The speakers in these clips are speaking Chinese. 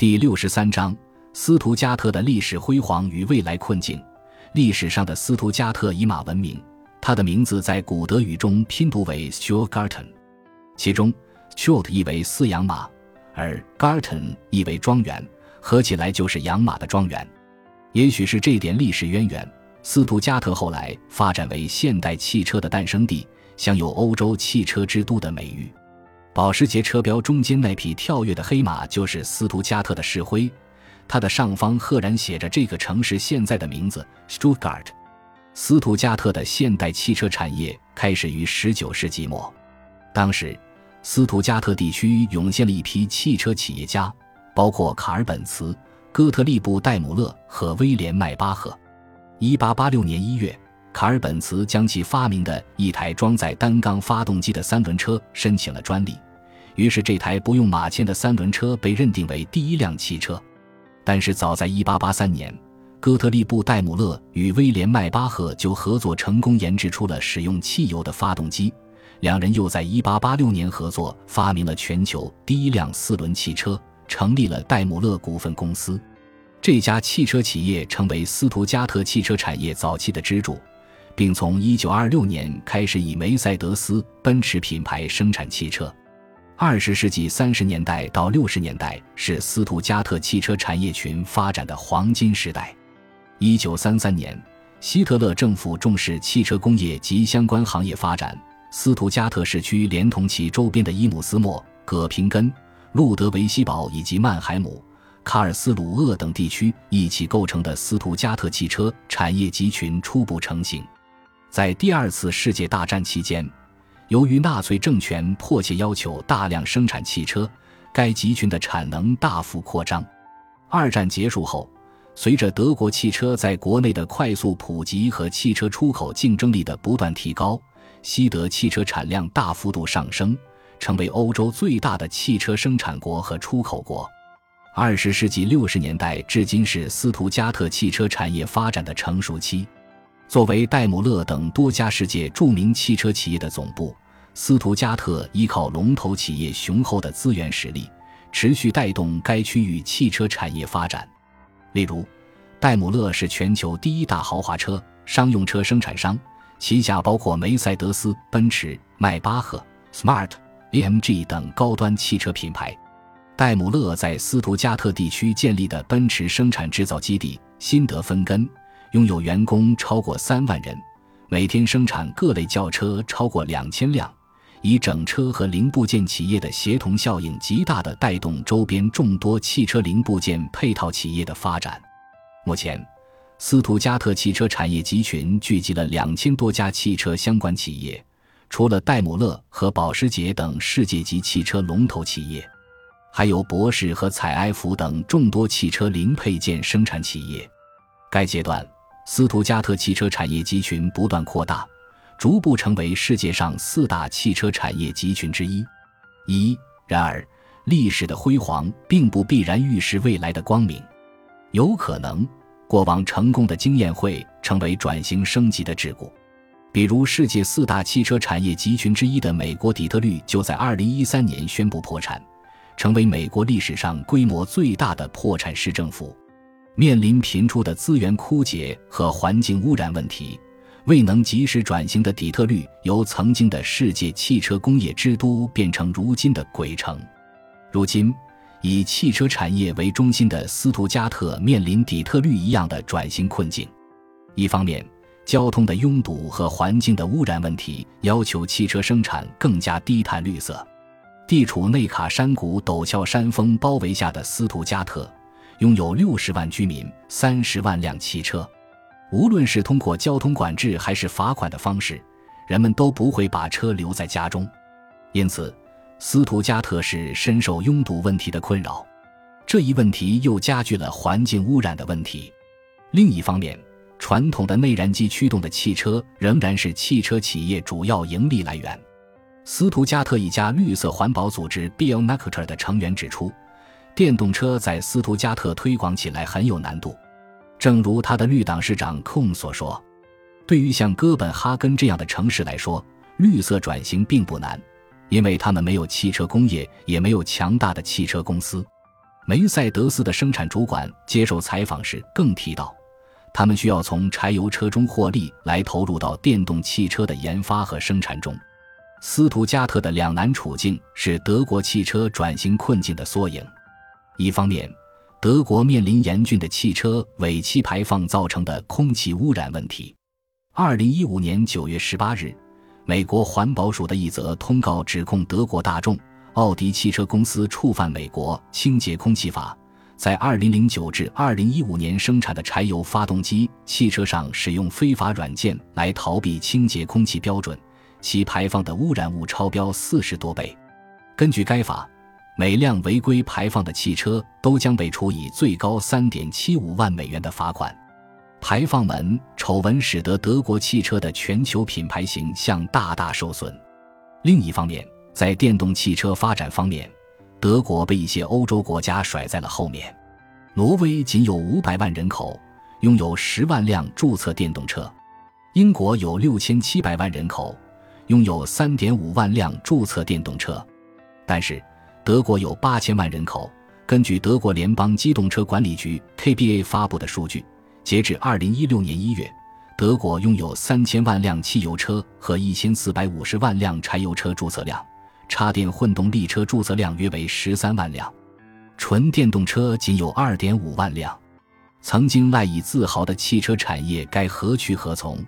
第六十三章：斯图加特的历史辉煌与未来困境。历史上的斯图加特以马闻名，它的名字在古德语中拼读为 Stuttgarten，其中 Stut 意为饲养马，而 Garten 意为庄园，合起来就是养马的庄园。也许是这点历史渊源，斯图加特后来发展为现代汽车的诞生地，享有“欧洲汽车之都”的美誉。保时捷车标中间那匹跳跃的黑马就是斯图加特的市徽，它的上方赫然写着这个城市现在的名字 Stuttgart。斯图加特的现代汽车产业开始于19世纪末，当时斯图加特地区涌现了一批汽车企业家，包括卡尔本茨、哥特利布戴姆勒和威廉迈巴赫。1886年1月。卡尔本茨将其发明的一台装载单缸发动机的三轮车申请了专利，于是这台不用马钎的三轮车被认定为第一辆汽车。但是早在1883年，哥特利布戴姆勒与威廉迈巴赫就合作成功研制出了使用汽油的发动机，两人又在1886年合作发明了全球第一辆四轮汽车，成立了戴姆勒股份公司。这家汽车企业成为斯图加特汽车产业早期的支柱。并从1926年开始以梅赛德斯奔驰品牌生产汽车。二十世纪三十年代到六十年代是斯图加特汽车产业群发展的黄金时代。1933年，希特勒政府重视汽车工业及相关行业发展，斯图加特市区连同其周边的伊姆斯莫、葛平根、路德维希堡以及曼海姆。卡尔斯鲁厄等地区一起构成的斯图加特汽车产业集群初步成型。在第二次世界大战期间，由于纳粹政权迫切要求大量生产汽车，该集群的产能大幅扩张。二战结束后，随着德国汽车在国内的快速普及和汽车出口竞争力的不断提高，西德汽车产量大幅度上升，成为欧洲最大的汽车生产国和出口国。二十世纪六十年代至今是斯图加特汽车产业发展的成熟期。作为戴姆勒等多家世界著名汽车企业的总部，斯图加特依靠龙头企业雄厚的资源实力，持续带动该区域汽车产业发展。例如，戴姆勒是全球第一大豪华车、商用车生产商，旗下包括梅赛德斯、奔驰、迈巴赫、Smart、AMG 等高端汽车品牌。戴姆勒在斯图加特地区建立的奔驰生产制造基地辛德芬根。拥有员工超过三万人，每天生产各类轿车超过两千辆，以整车和零部件企业的协同效应，极大地带动周边众多汽车零部件配套企业的发展。目前，斯图加特汽车产业集群聚集了两千多家汽车相关企业，除了戴姆勒和保时捷等世界级汽车龙头企业，还有博世和采埃孚等众多汽车零配件生产企业。该阶段。斯图加特汽车产业集群不断扩大，逐步成为世界上四大汽车产业集群之一。一然而，历史的辉煌并不必然预示未来的光明。有可能，过往成功的经验会成为转型升级的桎梏。比如，世界四大汽车产业集群之一的美国底特律，就在2013年宣布破产，成为美国历史上规模最大的破产市政府。面临频出的资源枯竭和环境污染问题，未能及时转型的底特律，由曾经的世界汽车工业之都变成如今的鬼城。如今，以汽车产业为中心的斯图加特面临底特律一样的转型困境。一方面，交通的拥堵和环境的污染问题要求汽车生产更加低碳绿色。地处内卡山谷陡峭山峰包围下的斯图加特。拥有六十万居民，三十万辆汽车。无论是通过交通管制还是罚款的方式，人们都不会把车留在家中。因此，斯图加特是深受拥堵问题的困扰。这一问题又加剧了环境污染的问题。另一方面，传统的内燃机驱动的汽车仍然是汽车企业主要盈利来源。斯图加特一家绿色环保组织 b i l n a c t e r 的成员指出。电动车在斯图加特推广起来很有难度，正如他的绿党市长控所说：“对于像哥本哈根这样的城市来说，绿色转型并不难，因为他们没有汽车工业，也没有强大的汽车公司。”梅赛德斯的生产主管接受采访时更提到，他们需要从柴油车中获利来投入到电动汽车的研发和生产中。斯图加特的两难处境是德国汽车转型困境的缩影。一方面，德国面临严峻的汽车尾气排放造成的空气污染问题。二零一五年九月十八日，美国环保署的一则通告指控德国大众奥迪汽车公司触犯美国清洁空气法，在二零零九至二零一五年生产的柴油发动机汽车上使用非法软件来逃避清洁空气标准。其排放的污染物超标四十多倍。根据该法，每辆违规排放的汽车都将被处以最高三点七五万美元的罚款。排放门丑闻使得德国汽车的全球品牌形象大大受损。另一方面，在电动汽车发展方面，德国被一些欧洲国家甩在了后面。挪威仅有五百万人口，拥有十万辆注册电动车；英国有六千七百万人口。拥有三点五万辆注册电动车，但是德国有八千万人口。根据德国联邦机动车管理局 （KBA） 发布的数据，截至二零一六年一月，德国拥有三千万辆汽油车和一千四百五十万辆柴油车注册量，插电混动力车注册量约为十三万辆，纯电动车仅有二点五万辆。曾经赖以自豪的汽车产业该何去何从？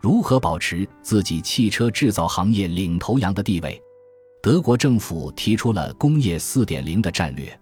如何保持自己汽车制造行业领头羊的地位？德国政府提出了“工业 4.0” 的战略，